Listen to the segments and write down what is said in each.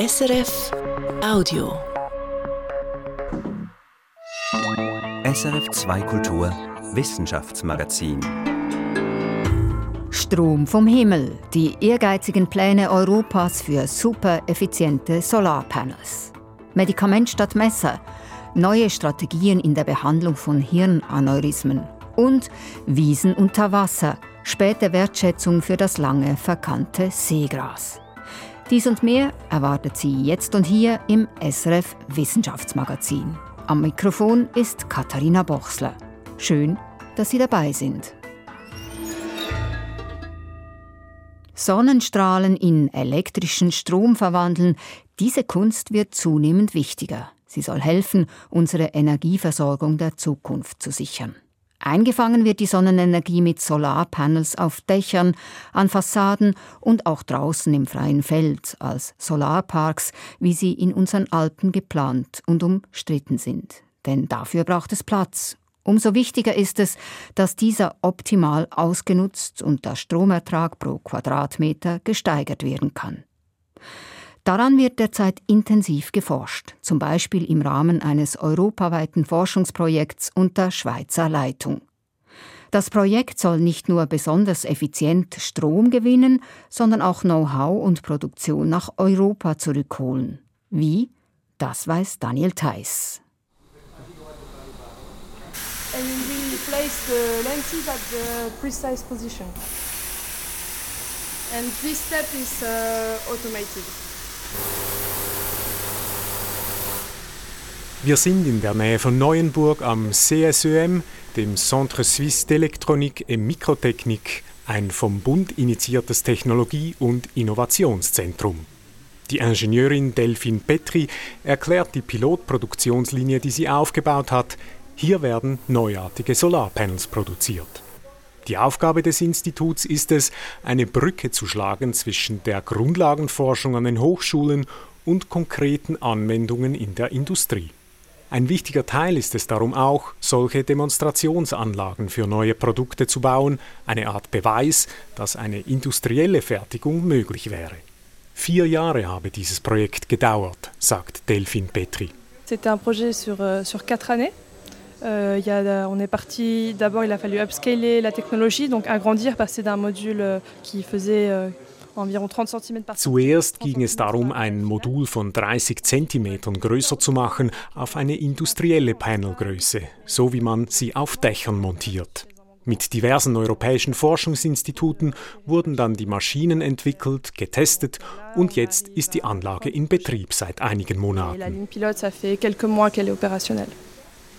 SRF Audio. SRF 2 Kultur Wissenschaftsmagazin. Strom vom Himmel. Die ehrgeizigen Pläne Europas für super effiziente Solarpanels. Medikament statt Messer. Neue Strategien in der Behandlung von Hirnaneurysmen. Und Wiesen unter Wasser. Späte Wertschätzung für das lange verkannte Seegras. Dies und mehr erwartet Sie jetzt und hier im SRF Wissenschaftsmagazin. Am Mikrofon ist Katharina Bochsler. Schön, dass Sie dabei sind. Sonnenstrahlen in elektrischen Strom verwandeln, diese Kunst wird zunehmend wichtiger. Sie soll helfen, unsere Energieversorgung der Zukunft zu sichern. Eingefangen wird die Sonnenenergie mit Solarpanels auf Dächern, an Fassaden und auch draußen im freien Feld als Solarparks, wie sie in unseren Alpen geplant und umstritten sind. Denn dafür braucht es Platz. Umso wichtiger ist es, dass dieser optimal ausgenutzt und der Stromertrag pro Quadratmeter gesteigert werden kann. Daran wird derzeit intensiv geforscht, zum Beispiel im Rahmen eines europaweiten Forschungsprojekts unter Schweizer Leitung. Das Projekt soll nicht nur besonders effizient Strom gewinnen, sondern auch Know-how und Produktion nach Europa zurückholen. Wie? Das weiß Daniel Theiss. And we place the lenses at the precise position. And this step is uh, automated. Wir sind in der Nähe von Neuenburg am CSÖM, dem Centre Suisse d'Electronique et Mikrotechnik, ein vom Bund initiiertes Technologie- und Innovationszentrum. Die Ingenieurin Delphine Petri erklärt die Pilotproduktionslinie, die sie aufgebaut hat. Hier werden neuartige Solarpanels produziert. Die Aufgabe des Instituts ist es, eine Brücke zu schlagen zwischen der Grundlagenforschung an den Hochschulen und konkreten Anwendungen in der Industrie. Ein wichtiger Teil ist es darum auch, solche Demonstrationsanlagen für neue Produkte zu bauen, eine Art Beweis, dass eine industrielle Fertigung möglich wäre. Vier Jahre habe dieses Projekt gedauert, sagt Delphine Petri. C'était un projet sur, euh, sur quatre années. Euh, y a, on est parti, d'abord il a fallu upscaler la technologie, donc agrandir, passer d'un module euh, qui faisait euh, environ 30 cm par Zuerst ging es darum, ein Modul von 30 cm größer zu machen auf eine industrielle Panelgröße, so wie man sie auf Dächern montiert. Mit diversen europäischen Forschungsinstituten wurden dann die Maschinen entwickelt, getestet und jetzt ist die Anlage in Betrieb seit einigen Monaten.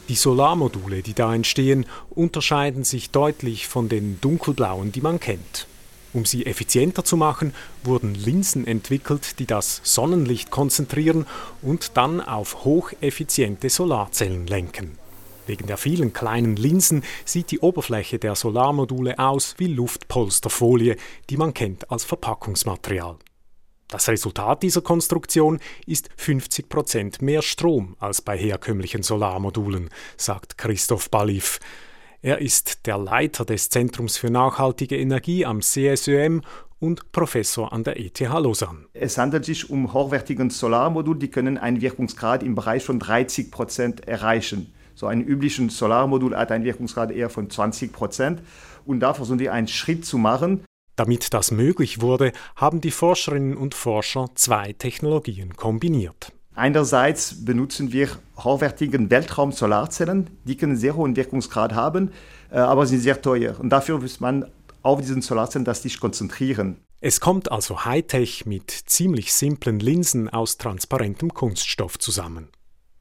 Die Solarmodule, die da entstehen, unterscheiden sich deutlich von den dunkelblauen, die man kennt. Um sie effizienter zu machen, wurden Linsen entwickelt, die das Sonnenlicht konzentrieren und dann auf hocheffiziente Solarzellen lenken. Wegen der vielen kleinen Linsen sieht die Oberfläche der Solarmodule aus wie Luftpolsterfolie, die man kennt als Verpackungsmaterial. Das Resultat dieser Konstruktion ist 50 Prozent mehr Strom als bei herkömmlichen Solarmodulen, sagt Christoph Balif. Er ist der Leiter des Zentrums für nachhaltige Energie am CSÖM und Professor an der ETH Lausanne. Es handelt sich um hochwertige Solarmodule, die können einen Wirkungsgrad im Bereich von 30 Prozent erreichen. So ein übliches Solarmodul hat einen Wirkungsgrad eher von 20 Prozent. Und da versuchen wir einen Schritt zu machen. Damit das möglich wurde, haben die Forscherinnen und Forscher zwei Technologien kombiniert. Einerseits benutzen wir hochwertige Weltraum-Solarzellen, die können sehr hohen Wirkungsgrad haben, äh, aber sind sehr teuer. Und dafür muss man auf diesen Solarzellen das Licht konzentrieren. Es kommt also Hightech mit ziemlich simplen Linsen aus transparentem Kunststoff zusammen.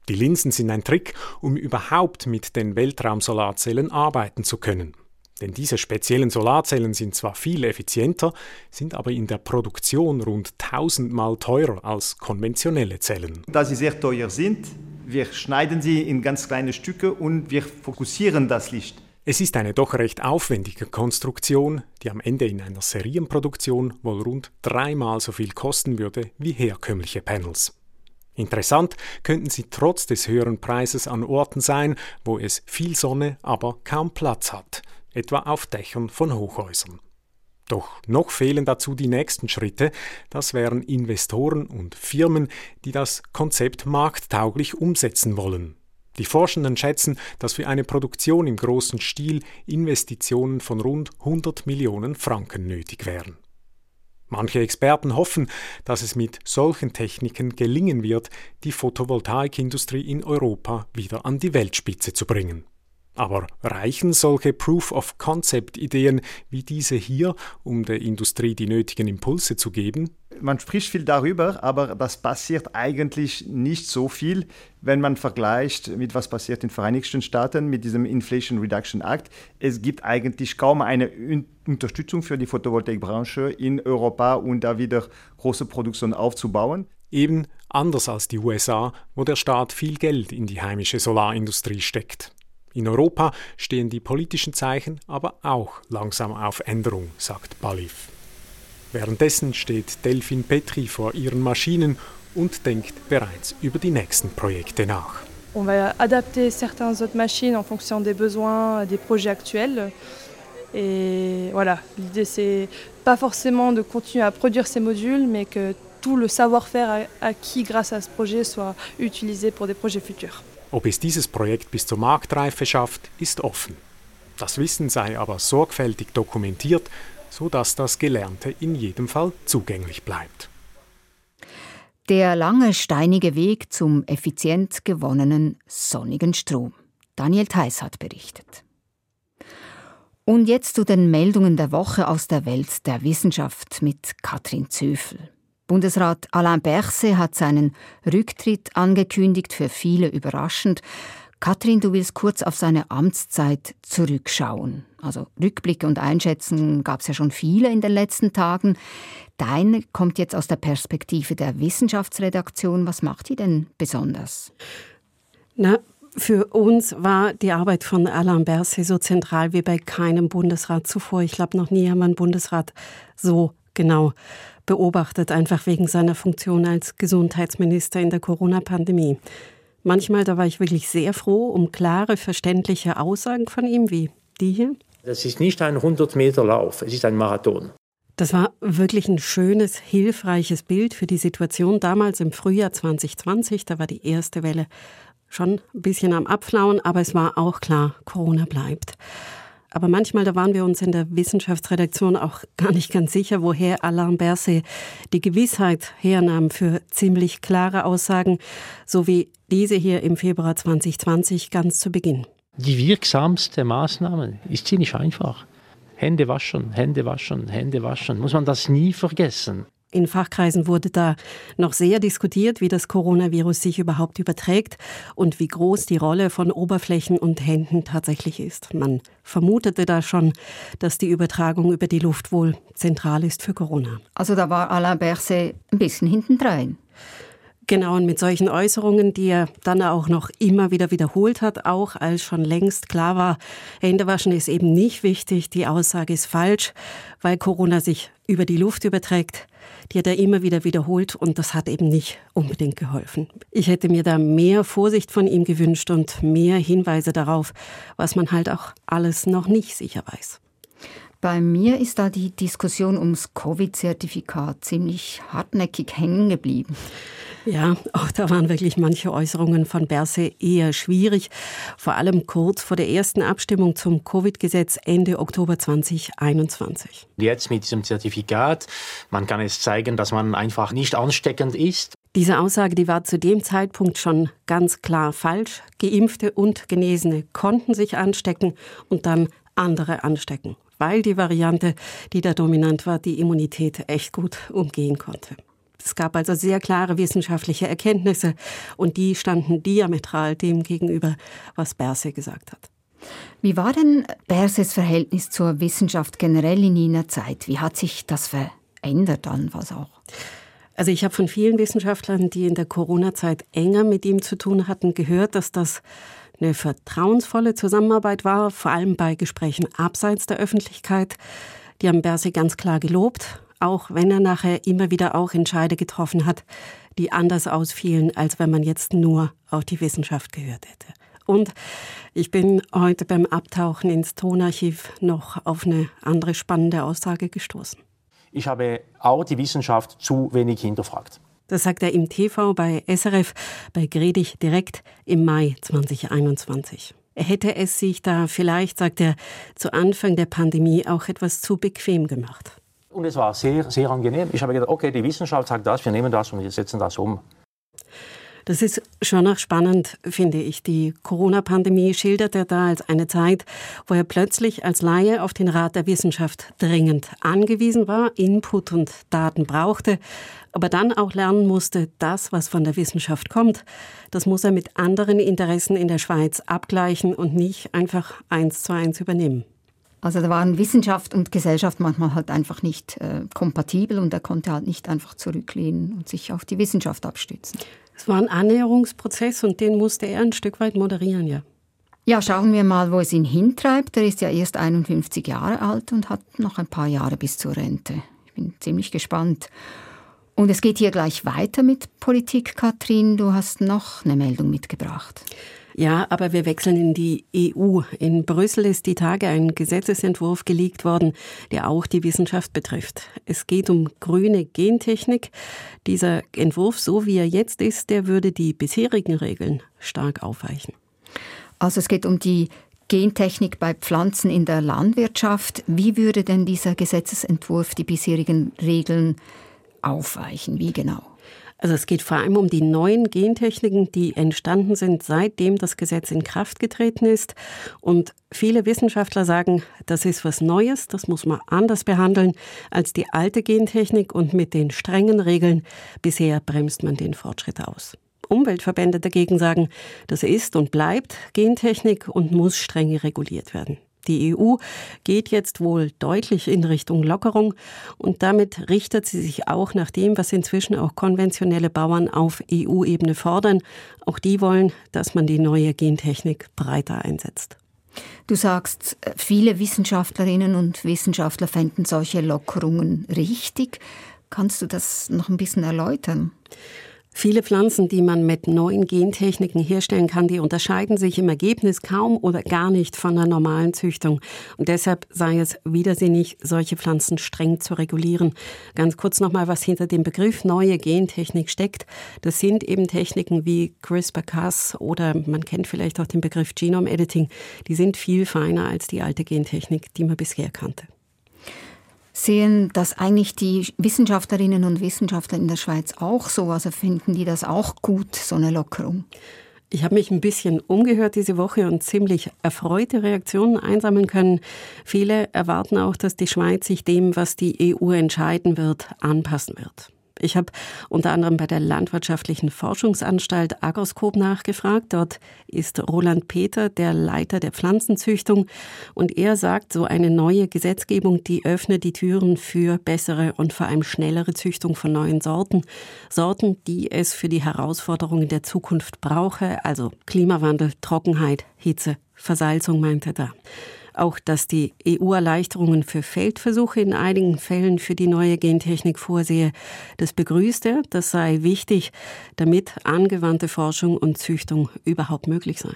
Die Linsen sind ein Trick, um überhaupt mit den Weltraumsolarzellen arbeiten zu können. Denn diese speziellen Solarzellen sind zwar viel effizienter, sind aber in der Produktion rund tausendmal teurer als konventionelle Zellen. Da sie sehr teuer sind, wir schneiden sie in ganz kleine Stücke und wir fokussieren das Licht. Es ist eine doch recht aufwendige Konstruktion, die am Ende in einer Serienproduktion wohl rund dreimal so viel kosten würde wie herkömmliche Panels. Interessant könnten sie trotz des höheren Preises an Orten sein, wo es viel Sonne, aber kaum Platz hat, etwa auf Dächern von Hochhäusern. Doch noch fehlen dazu die nächsten Schritte. Das wären Investoren und Firmen, die das Konzept markttauglich umsetzen wollen. Die Forschenden schätzen, dass für eine Produktion im großen Stil Investitionen von rund 100 Millionen Franken nötig wären. Manche Experten hoffen, dass es mit solchen Techniken gelingen wird, die Photovoltaikindustrie in Europa wieder an die Weltspitze zu bringen. Aber reichen solche Proof-of-Concept-Ideen wie diese hier, um der Industrie die nötigen Impulse zu geben? Man spricht viel darüber, aber das passiert eigentlich nicht so viel, wenn man vergleicht mit was passiert in den Vereinigten Staaten mit diesem Inflation Reduction Act. Es gibt eigentlich kaum eine Unterstützung für die Photovoltaikbranche in Europa, um da wieder große Produktion aufzubauen. Eben anders als die USA, wo der Staat viel Geld in die heimische Solarindustrie steckt. In Europa stehen die politischen Zeichen aber auch langsam auf Änderung, sagt Balif. Währenddessen steht Delphine Petri vor ihren Maschinen und denkt bereits über die nächsten Projekte nach. On va adapter certaines autres machines en fonction des besoins des projets actuels. Et voilà, l'idée c'est pas forcément de continuer à produire ces modules, mais que tout le savoir-faire acquis grâce à ce projet soit utilisé pour des projets futurs. Ob es dieses Projekt bis zur Marktreife schafft, ist offen. Das Wissen sei aber sorgfältig dokumentiert, so dass das Gelernte in jedem Fall zugänglich bleibt. Der lange steinige Weg zum effizient gewonnenen sonnigen Strom. Daniel Theiss hat berichtet. Und jetzt zu den Meldungen der Woche aus der Welt der Wissenschaft mit Katrin Zöfel. Bundesrat Alain Berset hat seinen Rücktritt angekündigt, für viele überraschend. Katrin, du willst kurz auf seine Amtszeit zurückschauen. Also Rückblicke und Einschätzungen gab es ja schon viele in den letzten Tagen. Deine kommt jetzt aus der Perspektive der Wissenschaftsredaktion. Was macht die denn besonders? Na, für uns war die Arbeit von Alain Berset so zentral wie bei keinem Bundesrat zuvor. Ich glaube, noch nie haben wir einen Bundesrat so genau beobachtet, einfach wegen seiner Funktion als Gesundheitsminister in der Corona-Pandemie. Manchmal, da war ich wirklich sehr froh um klare, verständliche Aussagen von ihm, wie die hier. Das ist nicht ein 100-Meter-Lauf, es ist ein Marathon. Das war wirklich ein schönes, hilfreiches Bild für die Situation damals im Frühjahr 2020. Da war die erste Welle schon ein bisschen am Abflauen, aber es war auch klar, Corona bleibt. Aber manchmal, da waren wir uns in der Wissenschaftsredaktion auch gar nicht ganz sicher, woher Alain Berset die Gewissheit hernahm für ziemlich klare Aussagen, so wie diese hier im Februar 2020 ganz zu Beginn. Die wirksamste Maßnahme ist ziemlich einfach. Hände waschen, Hände waschen, Hände waschen. Muss man das nie vergessen. In Fachkreisen wurde da noch sehr diskutiert, wie das Coronavirus sich überhaupt überträgt und wie groß die Rolle von Oberflächen und Händen tatsächlich ist. Man vermutete da schon, dass die Übertragung über die Luft wohl zentral ist für Corona. Also da war Alain Berset ein bisschen hintendrein. Genau, und mit solchen Äußerungen, die er dann auch noch immer wieder wiederholt hat, auch als schon längst klar war, Händewaschen ist eben nicht wichtig, die Aussage ist falsch, weil Corona sich über die Luft überträgt die hat er immer wieder wiederholt und das hat eben nicht unbedingt geholfen. Ich hätte mir da mehr Vorsicht von ihm gewünscht und mehr Hinweise darauf, was man halt auch alles noch nicht sicher weiß. Bei mir ist da die Diskussion ums Covid-Zertifikat ziemlich hartnäckig hängen geblieben. Ja, auch da waren wirklich manche Äußerungen von Berse eher schwierig, vor allem kurz vor der ersten Abstimmung zum Covid-Gesetz Ende Oktober 2021. Jetzt mit diesem Zertifikat, man kann es zeigen, dass man einfach nicht ansteckend ist. Diese Aussage, die war zu dem Zeitpunkt schon ganz klar falsch. Geimpfte und Genesene konnten sich anstecken und dann andere anstecken, weil die Variante, die da dominant war, die Immunität echt gut umgehen konnte. Es gab also sehr klare wissenschaftliche Erkenntnisse und die standen diametral dem gegenüber, was Berse gesagt hat. Wie war denn Berses Verhältnis zur Wissenschaft generell in jener Zeit? Wie hat sich das verändert dann was auch? Also ich habe von vielen Wissenschaftlern, die in der Corona-Zeit enger mit ihm zu tun hatten, gehört, dass das eine vertrauensvolle Zusammenarbeit war, vor allem bei Gesprächen abseits der Öffentlichkeit. Die haben Berse ganz klar gelobt, auch wenn er nachher immer wieder auch Entscheide getroffen hat, die anders ausfielen, als wenn man jetzt nur auf die Wissenschaft gehört hätte. Und ich bin heute beim Abtauchen ins Tonarchiv noch auf eine andere spannende Aussage gestoßen. Ich habe auch die Wissenschaft zu wenig hinterfragt. Das sagt er im TV bei SRF bei Gredig direkt im Mai 2021. Er hätte es sich da vielleicht, sagt er, zu Anfang der Pandemie auch etwas zu bequem gemacht. Und es war sehr, sehr angenehm. Ich habe gedacht, okay, die Wissenschaft sagt das, wir nehmen das und wir setzen das um. Das ist schon auch spannend, finde ich. Die Corona-Pandemie schildert er da als eine Zeit, wo er plötzlich als Laie auf den Rat der Wissenschaft dringend angewiesen war, Input und Daten brauchte, aber dann auch lernen musste, das, was von der Wissenschaft kommt, das muss er mit anderen Interessen in der Schweiz abgleichen und nicht einfach eins zu eins übernehmen. Also da waren Wissenschaft und Gesellschaft manchmal halt einfach nicht äh, kompatibel und er konnte halt nicht einfach zurücklehnen und sich auf die Wissenschaft abstützen. Es war ein Annäherungsprozess und den musste er ein Stück weit moderieren, ja. Ja, schauen wir mal, wo es ihn hintreibt. Er ist ja erst 51 Jahre alt und hat noch ein paar Jahre bis zur Rente. Ich bin ziemlich gespannt. Und es geht hier gleich weiter mit Politik, Katrin. Du hast noch eine Meldung mitgebracht. Ja, aber wir wechseln in die EU. In Brüssel ist die Tage ein Gesetzesentwurf geleakt worden, der auch die Wissenschaft betrifft. Es geht um grüne Gentechnik. Dieser Entwurf, so wie er jetzt ist, der würde die bisherigen Regeln stark aufweichen. Also es geht um die Gentechnik bei Pflanzen in der Landwirtschaft. Wie würde denn dieser Gesetzesentwurf die bisherigen Regeln aufweichen? Wie genau? Also es geht vor allem um die neuen Gentechniken, die entstanden sind, seitdem das Gesetz in Kraft getreten ist. Und viele Wissenschaftler sagen, das ist was Neues, das muss man anders behandeln als die alte Gentechnik und mit den strengen Regeln. Bisher bremst man den Fortschritt aus. Umweltverbände dagegen sagen, das ist und bleibt Gentechnik und muss streng reguliert werden. Die EU geht jetzt wohl deutlich in Richtung Lockerung und damit richtet sie sich auch nach dem, was inzwischen auch konventionelle Bauern auf EU-Ebene fordern. Auch die wollen, dass man die neue Gentechnik breiter einsetzt. Du sagst, viele Wissenschaftlerinnen und Wissenschaftler fänden solche Lockerungen richtig. Kannst du das noch ein bisschen erläutern? Viele Pflanzen, die man mit neuen Gentechniken herstellen kann, die unterscheiden sich im Ergebnis kaum oder gar nicht von der normalen Züchtung. Und deshalb sei es widersinnig, solche Pflanzen streng zu regulieren. Ganz kurz nochmal, was hinter dem Begriff neue Gentechnik steckt. Das sind eben Techniken wie CRISPR-Cas oder man kennt vielleicht auch den Begriff Genome Editing. Die sind viel feiner als die alte Gentechnik, die man bisher kannte sehen das eigentlich die Wissenschaftlerinnen und Wissenschaftler in der Schweiz auch so? Also finden die das auch gut, so eine Lockerung? Ich habe mich ein bisschen umgehört diese Woche und ziemlich erfreute Reaktionen einsammeln können. Viele erwarten auch, dass die Schweiz sich dem, was die EU entscheiden wird, anpassen wird. Ich habe unter anderem bei der Landwirtschaftlichen Forschungsanstalt Agroskop nachgefragt. Dort ist Roland Peter der Leiter der Pflanzenzüchtung und er sagt, so eine neue Gesetzgebung, die öffnet die Türen für bessere und vor allem schnellere Züchtung von neuen Sorten. Sorten, die es für die Herausforderungen der Zukunft brauche, also Klimawandel, Trockenheit, Hitze, Versalzung meint er. Auch dass die EU Erleichterungen für Feldversuche in einigen Fällen für die neue Gentechnik vorsehe, das begrüßt er. Das sei wichtig, damit angewandte Forschung und Züchtung überhaupt möglich sei.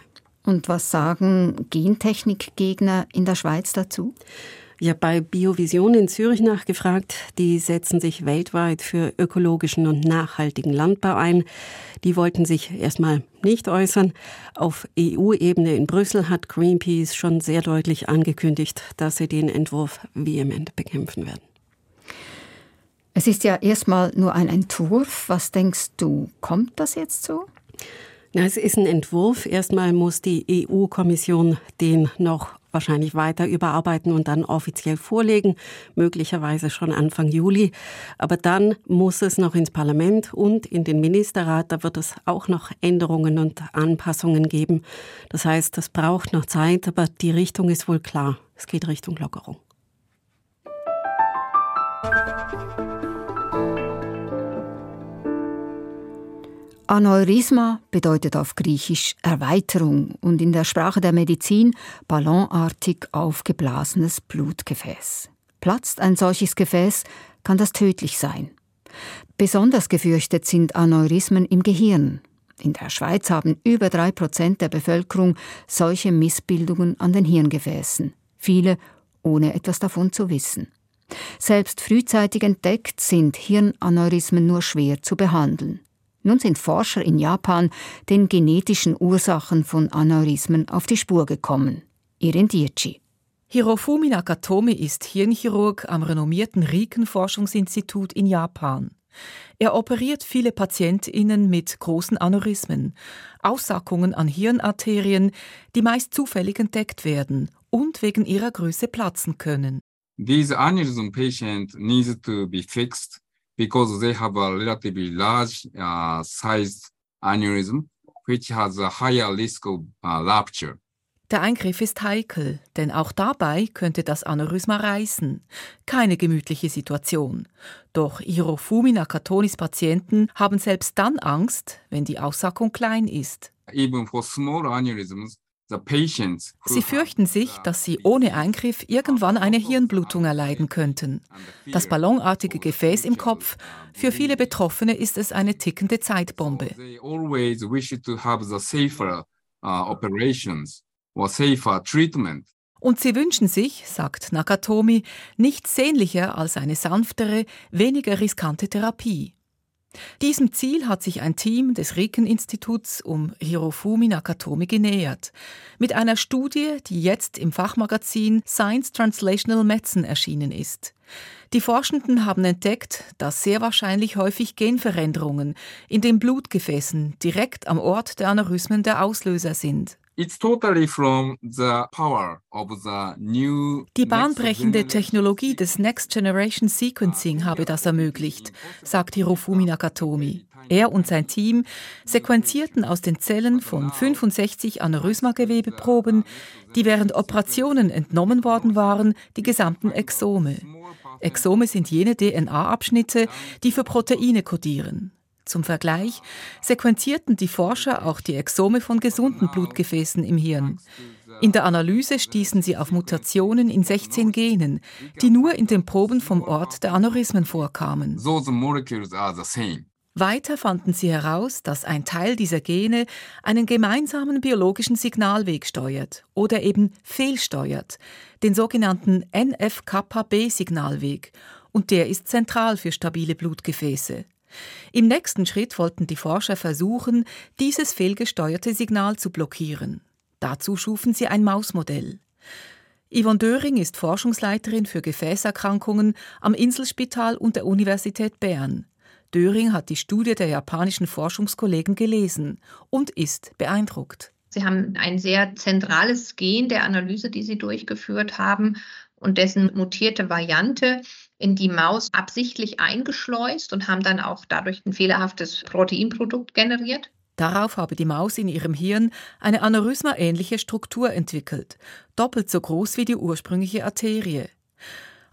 Und was sagen Gentechnikgegner in der Schweiz dazu? Ich habe bei Biovision in Zürich nachgefragt. Die setzen sich weltweit für ökologischen und nachhaltigen Landbau ein. Die wollten sich erstmal nicht äußern. Auf EU-Ebene in Brüssel hat Greenpeace schon sehr deutlich angekündigt, dass sie den Entwurf vehement bekämpfen werden. Es ist ja erstmal nur ein Entwurf. Was denkst du, kommt das jetzt so? Na, es ist ein Entwurf. Erstmal muss die EU-Kommission den noch wahrscheinlich weiter überarbeiten und dann offiziell vorlegen, möglicherweise schon Anfang Juli. Aber dann muss es noch ins Parlament und in den Ministerrat. Da wird es auch noch Änderungen und Anpassungen geben. Das heißt, das braucht noch Zeit, aber die Richtung ist wohl klar. Es geht Richtung Lockerung. Aneurysma bedeutet auf Griechisch Erweiterung und in der Sprache der Medizin ballonartig aufgeblasenes Blutgefäß. Platzt ein solches Gefäß, kann das tödlich sein. Besonders gefürchtet sind Aneurysmen im Gehirn. In der Schweiz haben über drei Prozent der Bevölkerung solche Missbildungen an den Hirngefäßen. Viele ohne etwas davon zu wissen. Selbst frühzeitig entdeckt sind Hirnaneurysmen nur schwer zu behandeln. Nun sind Forscher in Japan den genetischen Ursachen von Aneurysmen auf die Spur gekommen. Irin Dietschi. Hirofumi Nakatomi ist Hirnchirurg am renommierten Riken-Forschungsinstitut in Japan. Er operiert viele PatientInnen mit großen Aneurysmen, Aussackungen an Hirnarterien, die meist zufällig entdeckt werden und wegen ihrer Größe platzen können. These aneurysm patient needs to be fixed because they have a relatively large uh, sized aneurysm which has a higher risk of uh, rupture. Der Eingriff ist heikel, denn auch dabei könnte das Aneurysma reißen. Keine gemütliche Situation. Doch Hirofumi Nakatonis Patienten haben selbst dann Angst, wenn die Aussackung klein ist. Even for small aneurysms, Sie fürchten sich, dass sie ohne Eingriff irgendwann eine Hirnblutung erleiden könnten. Das ballonartige Gefäß im Kopf, für viele Betroffene ist es eine tickende Zeitbombe. Und sie wünschen sich, sagt Nakatomi, nichts sehnlicher als eine sanftere, weniger riskante Therapie. Diesem Ziel hat sich ein Team des Riken-Instituts um Hirofumi Nakatomi genähert. Mit einer Studie, die jetzt im Fachmagazin Science Translational Medicine erschienen ist. Die Forschenden haben entdeckt, dass sehr wahrscheinlich häufig Genveränderungen in den Blutgefäßen direkt am Ort der Aneurysmen der Auslöser sind. Die bahnbrechende Technologie des Next Generation Sequencing habe das ermöglicht, sagt Hirofumi Nakatomi. Er und sein Team sequenzierten aus den Zellen von 65 Aneurysmagewebeproben, die während Operationen entnommen worden waren, die gesamten Exome. Exome sind jene DNA-Abschnitte, die für Proteine kodieren. Zum Vergleich sequenzierten die Forscher auch die Exome von gesunden Blutgefäßen im Hirn. In der Analyse stießen sie auf Mutationen in 16 Genen, die nur in den Proben vom Ort der Aneurysmen vorkamen. Weiter fanden sie heraus, dass ein Teil dieser Gene einen gemeinsamen biologischen Signalweg steuert oder eben fehlsteuert, den sogenannten NF-kappa-B-Signalweg, und der ist zentral für stabile Blutgefäße. Im nächsten Schritt wollten die Forscher versuchen, dieses fehlgesteuerte Signal zu blockieren. Dazu schufen sie ein Mausmodell. Yvonne Döring ist Forschungsleiterin für Gefäßerkrankungen am Inselspital und der Universität Bern. Döring hat die Studie der japanischen Forschungskollegen gelesen und ist beeindruckt. Sie haben ein sehr zentrales Gen der Analyse, die Sie durchgeführt haben und dessen mutierte Variante in die Maus absichtlich eingeschleust und haben dann auch dadurch ein fehlerhaftes Proteinprodukt generiert. Darauf habe die Maus in ihrem Hirn eine aneurysma-ähnliche Struktur entwickelt, doppelt so groß wie die ursprüngliche Arterie.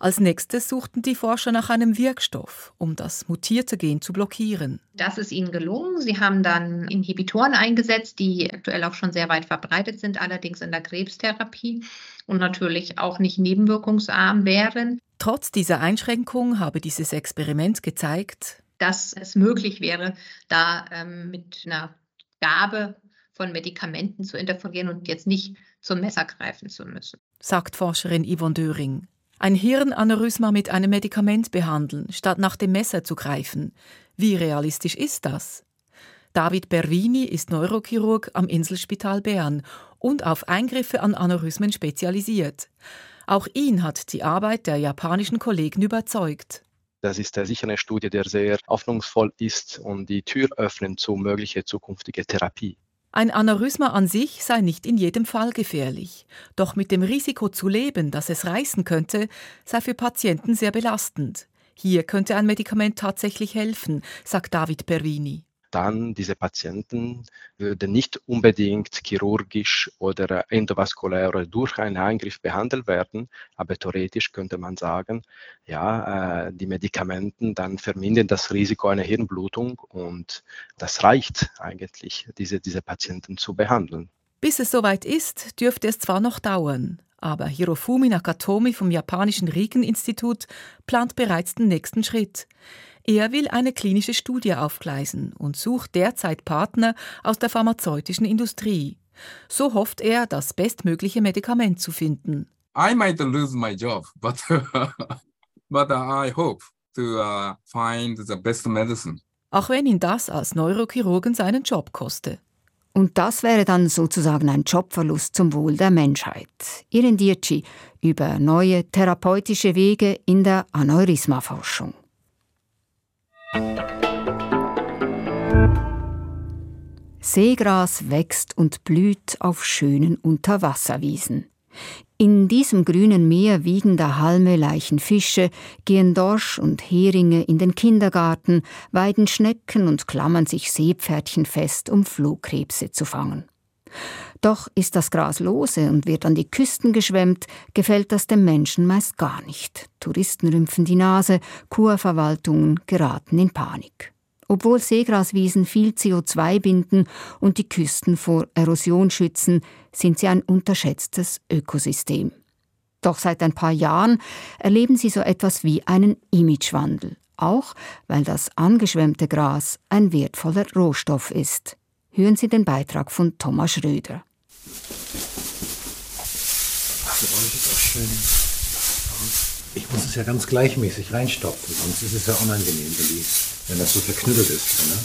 Als nächstes suchten die Forscher nach einem Wirkstoff, um das mutierte Gen zu blockieren. Das ist ihnen gelungen. Sie haben dann Inhibitoren eingesetzt, die aktuell auch schon sehr weit verbreitet sind, allerdings in der Krebstherapie und natürlich auch nicht nebenwirkungsarm wären. Trotz dieser Einschränkung habe dieses Experiment gezeigt, dass es möglich wäre, da ähm, mit einer Gabe von Medikamenten zu interferieren und jetzt nicht zum Messer greifen zu müssen. Sagt Forscherin Yvonne Döring. Ein Hirnaneurysma mit einem Medikament behandeln, statt nach dem Messer zu greifen. Wie realistisch ist das? David Bervini ist Neurochirurg am Inselspital Bern und auf Eingriffe an Aneurysmen spezialisiert. Auch ihn hat die Arbeit der japanischen Kollegen überzeugt. Das ist sicher eine Studie, die sehr hoffnungsvoll ist und die Tür öffnet zu möglicher zukünftiger Therapie. Ein Aneurysma an sich sei nicht in jedem Fall gefährlich. Doch mit dem Risiko zu leben, dass es reißen könnte, sei für Patienten sehr belastend. Hier könnte ein Medikament tatsächlich helfen, sagt David Pervini dann diese Patienten würden nicht unbedingt chirurgisch oder endovaskulär oder durch einen Eingriff behandelt werden, aber theoretisch könnte man sagen, ja, äh, die Medikamenten dann vermindern das Risiko einer Hirnblutung und das reicht eigentlich, diese, diese Patienten zu behandeln. Bis es soweit ist, dürfte es zwar noch dauern, aber Hirofumi Nakatomi vom japanischen Riken-Institut plant bereits den nächsten Schritt. Er will eine klinische Studie aufgleisen und sucht derzeit Partner aus der pharmazeutischen Industrie. So hofft er, das bestmögliche Medikament zu finden. I might lose my job, but, but I hope to uh, find the best medicine. Auch wenn ihn das als Neurochirurgen seinen Job koste. Und das wäre dann sozusagen ein Jobverlust zum Wohl der Menschheit. Irin Dietschi über neue therapeutische Wege in der Aneurysmaforschung. Seegras wächst und blüht auf schönen Unterwasserwiesen. In diesem grünen Meer wiegen da Halme leichen Fische, gehen Dorsch und Heringe in den Kindergarten, weiden Schnecken und klammern sich Seepferdchen fest, um Flohkrebse zu fangen. Doch ist das Gras lose und wird an die Küsten geschwemmt, gefällt das dem Menschen meist gar nicht. Touristen rümpfen die Nase, Kurverwaltungen geraten in Panik. Obwohl Seegraswiesen viel CO2 binden und die Küsten vor Erosion schützen, sind sie ein unterschätztes Ökosystem. Doch seit ein paar Jahren erleben sie so etwas wie einen Imagewandel, auch weil das angeschwemmte Gras ein wertvoller Rohstoff ist. Hören Sie den Beitrag von Thomas Schröder. Ich muss es ja ganz gleichmäßig reinstopfen, sonst ist es ja unangenehm, wenn das so verknüttelt ist. Ne?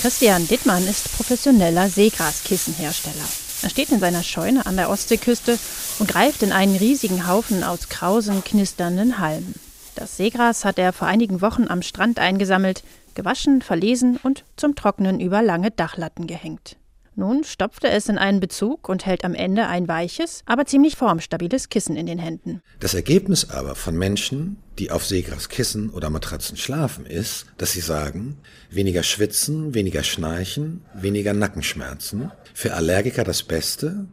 Christian Dittmann ist professioneller Seegraskissenhersteller. Er steht in seiner Scheune an der Ostseeküste und greift in einen riesigen Haufen aus krausen, knisternden Halmen. Das Seegras hat er vor einigen Wochen am Strand eingesammelt, gewaschen, verlesen und zum Trocknen über lange Dachlatten gehängt. Nun stopft er es in einen Bezug und hält am Ende ein weiches, aber ziemlich formstabiles Kissen in den Händen. Das Ergebnis aber von Menschen, die auf Seegraskissen oder Matratzen schlafen, ist, dass sie sagen, weniger schwitzen, weniger schnarchen, weniger Nackenschmerzen, für Allergiker das Beste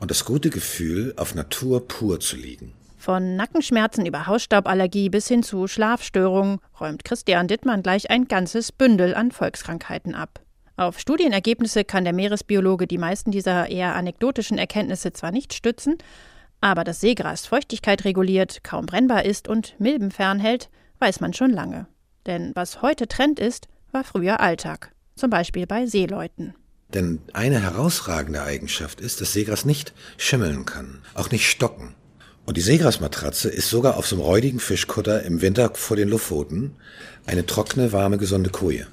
und das gute Gefühl, auf Natur pur zu liegen. Von Nackenschmerzen über Hausstauballergie bis hin zu Schlafstörungen räumt Christian Dittmann gleich ein ganzes Bündel an Volkskrankheiten ab. Auf Studienergebnisse kann der Meeresbiologe die meisten dieser eher anekdotischen Erkenntnisse zwar nicht stützen, aber dass Seegras Feuchtigkeit reguliert, kaum brennbar ist und Milben fernhält, weiß man schon lange. Denn was heute Trend ist, war früher Alltag, zum Beispiel bei Seeleuten. Denn eine herausragende Eigenschaft ist, dass Seegras nicht schimmeln kann, auch nicht stocken. Und die Seegrasmatratze ist sogar auf so einem räudigen Fischkutter im Winter vor den Lofoten eine trockene, warme, gesunde Koje.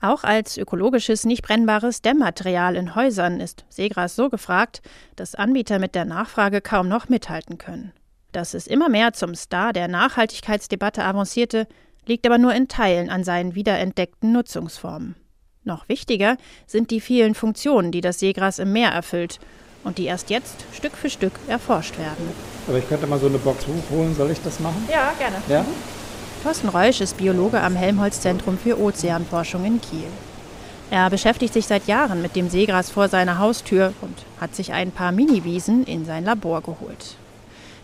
Auch als ökologisches, nicht brennbares Dämmmaterial in Häusern ist Seegras so gefragt, dass Anbieter mit der Nachfrage kaum noch mithalten können. Dass es immer mehr zum Star der Nachhaltigkeitsdebatte avancierte, liegt aber nur in Teilen an seinen wiederentdeckten Nutzungsformen. Noch wichtiger sind die vielen Funktionen, die das Seegras im Meer erfüllt und die erst jetzt Stück für Stück erforscht werden. Aber ich könnte mal so eine Box hochholen, soll ich das machen? Ja, gerne. Ja? Thorsten Reusch ist Biologe am Helmholtz-Zentrum für Ozeanforschung in Kiel. Er beschäftigt sich seit Jahren mit dem Seegras vor seiner Haustür und hat sich ein paar Miniwiesen in sein Labor geholt.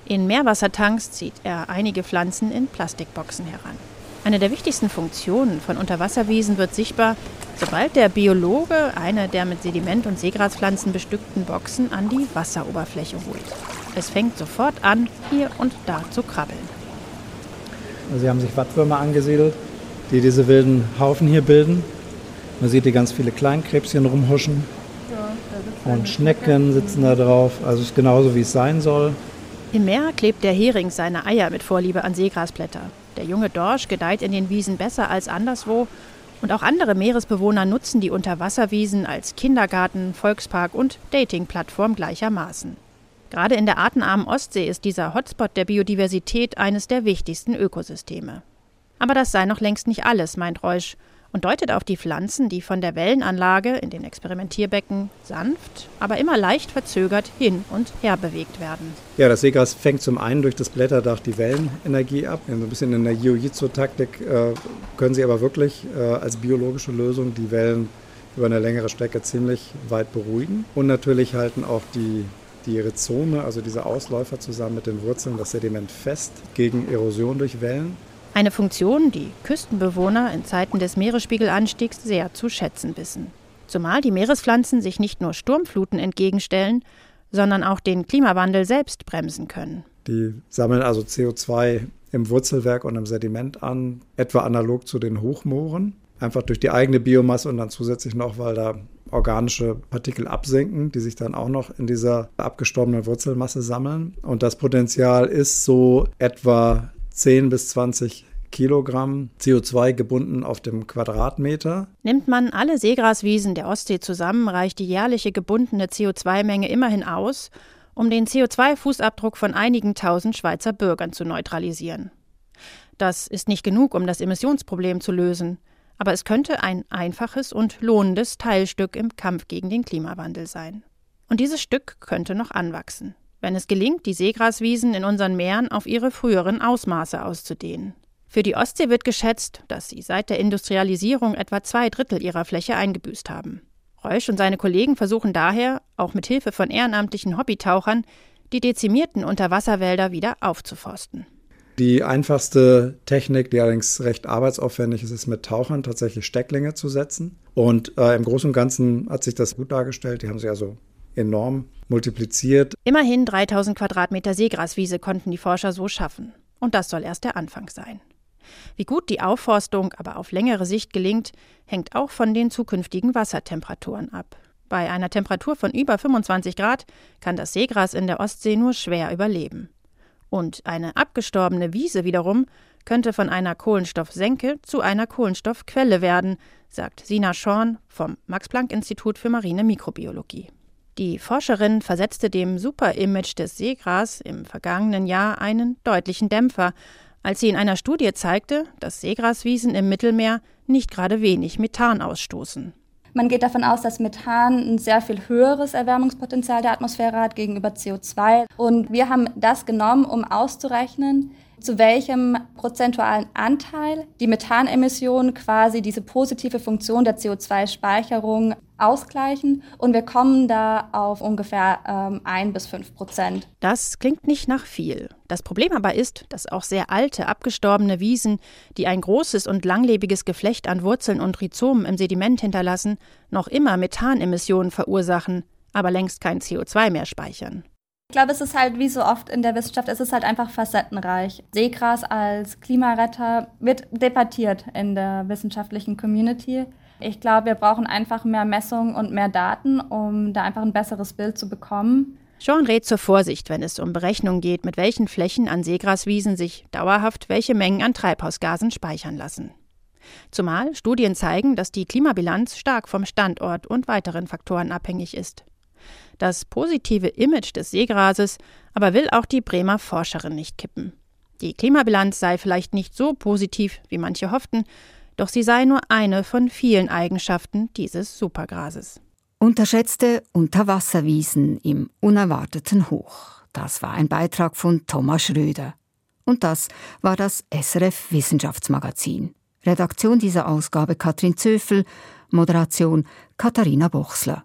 In Meerwassertanks zieht er einige Pflanzen in Plastikboxen heran. Eine der wichtigsten Funktionen von Unterwasserwiesen wird sichtbar, sobald der Biologe eine der mit Sediment- und Seegraspflanzen bestückten Boxen an die Wasseroberfläche holt. Es fängt sofort an, hier und da zu krabbeln. Sie haben sich Wattwürmer angesiedelt, die diese wilden Haufen hier bilden. Man sieht hier ganz viele Kleinkrebschen rumhuschen. Und Schnecken sitzen da drauf. Also es ist genauso, wie es sein soll. Im Meer klebt der Hering seine Eier mit Vorliebe an Seegrasblätter. Der junge Dorsch gedeiht in den Wiesen besser als anderswo. Und auch andere Meeresbewohner nutzen die Unterwasserwiesen als Kindergarten, Volkspark und Datingplattform gleichermaßen. Gerade in der artenarmen Ostsee ist dieser Hotspot der Biodiversität eines der wichtigsten Ökosysteme. Aber das sei noch längst nicht alles, meint Reusch und deutet auf die Pflanzen, die von der Wellenanlage in den Experimentierbecken sanft, aber immer leicht verzögert hin und her bewegt werden. Ja, das Seegras fängt zum einen durch das Blätterdach die Wellenenergie ab. So ein bisschen in der Jiu-Jitsu-Taktik äh, können sie aber wirklich äh, als biologische Lösung die Wellen über eine längere Strecke ziemlich weit beruhigen. Und natürlich halten auch die die Rhizome, also diese Ausläufer zusammen mit den Wurzeln, das Sediment fest gegen Erosion durch Wellen. Eine Funktion, die Küstenbewohner in Zeiten des Meeresspiegelanstiegs sehr zu schätzen wissen. Zumal die Meerespflanzen sich nicht nur Sturmfluten entgegenstellen, sondern auch den Klimawandel selbst bremsen können. Die sammeln also CO2 im Wurzelwerk und im Sediment an, etwa analog zu den Hochmooren. Einfach durch die eigene Biomasse und dann zusätzlich noch, weil da organische Partikel absinken, die sich dann auch noch in dieser abgestorbenen Wurzelmasse sammeln. Und das Potenzial ist so etwa 10 bis 20 Kilogramm CO2 gebunden auf dem Quadratmeter. Nimmt man alle Seegraswiesen der Ostsee zusammen, reicht die jährliche gebundene CO2-Menge immerhin aus, um den CO2-Fußabdruck von einigen tausend Schweizer Bürgern zu neutralisieren. Das ist nicht genug, um das Emissionsproblem zu lösen, aber es könnte ein einfaches und lohnendes Teilstück im Kampf gegen den Klimawandel sein. Und dieses Stück könnte noch anwachsen, wenn es gelingt, die Seegraswiesen in unseren Meeren auf ihre früheren Ausmaße auszudehnen. Für die Ostsee wird geschätzt, dass sie seit der Industrialisierung etwa zwei Drittel ihrer Fläche eingebüßt haben. Reusch und seine Kollegen versuchen daher, auch mit Hilfe von ehrenamtlichen Hobbytauchern, die dezimierten Unterwasserwälder wieder aufzuforsten. Die einfachste Technik, die allerdings recht arbeitsaufwendig ist, ist mit Tauchern tatsächlich Stecklinge zu setzen. Und äh, im Großen und Ganzen hat sich das gut dargestellt. Die haben sich also enorm multipliziert. Immerhin 3000 Quadratmeter Seegraswiese konnten die Forscher so schaffen. Und das soll erst der Anfang sein. Wie gut die Aufforstung aber auf längere Sicht gelingt, hängt auch von den zukünftigen Wassertemperaturen ab. Bei einer Temperatur von über 25 Grad kann das Seegras in der Ostsee nur schwer überleben. Und eine abgestorbene Wiese wiederum könnte von einer Kohlenstoffsenke zu einer Kohlenstoffquelle werden, sagt Sina Schorn vom Max-Planck-Institut für marine Mikrobiologie. Die Forscherin versetzte dem Super-Image des Seegras im vergangenen Jahr einen deutlichen Dämpfer, als sie in einer Studie zeigte, dass Seegraswiesen im Mittelmeer nicht gerade wenig Methan ausstoßen. Man geht davon aus, dass Methan ein sehr viel höheres Erwärmungspotenzial der Atmosphäre hat gegenüber CO2. Und wir haben das genommen, um auszurechnen, zu welchem prozentualen Anteil die Methanemissionen quasi diese positive Funktion der CO2-Speicherung ausgleichen. Und wir kommen da auf ungefähr ähm, ein bis fünf Prozent. Das klingt nicht nach viel. Das Problem aber ist, dass auch sehr alte, abgestorbene Wiesen, die ein großes und langlebiges Geflecht an Wurzeln und Rhizomen im Sediment hinterlassen, noch immer Methanemissionen verursachen, aber längst kein CO2 mehr speichern. Ich glaube, es ist halt wie so oft in der Wissenschaft, es ist halt einfach facettenreich. Seegras als Klimaretter wird debattiert in der wissenschaftlichen Community. Ich glaube, wir brauchen einfach mehr Messungen und mehr Daten, um da einfach ein besseres Bild zu bekommen. Sean rät zur Vorsicht, wenn es um Berechnungen geht, mit welchen Flächen an Seegraswiesen sich dauerhaft welche Mengen an Treibhausgasen speichern lassen. Zumal Studien zeigen, dass die Klimabilanz stark vom Standort und weiteren Faktoren abhängig ist. Das positive Image des Seegrases aber will auch die Bremer Forscherin nicht kippen. Die Klimabilanz sei vielleicht nicht so positiv, wie manche hofften, doch sie sei nur eine von vielen Eigenschaften dieses Supergrases. Unterschätzte Unterwasserwiesen im unerwarteten Hoch. Das war ein Beitrag von Thomas Schröder. Und das war das SRF Wissenschaftsmagazin. Redaktion dieser Ausgabe Katrin Zöfel, Moderation Katharina Bochsler.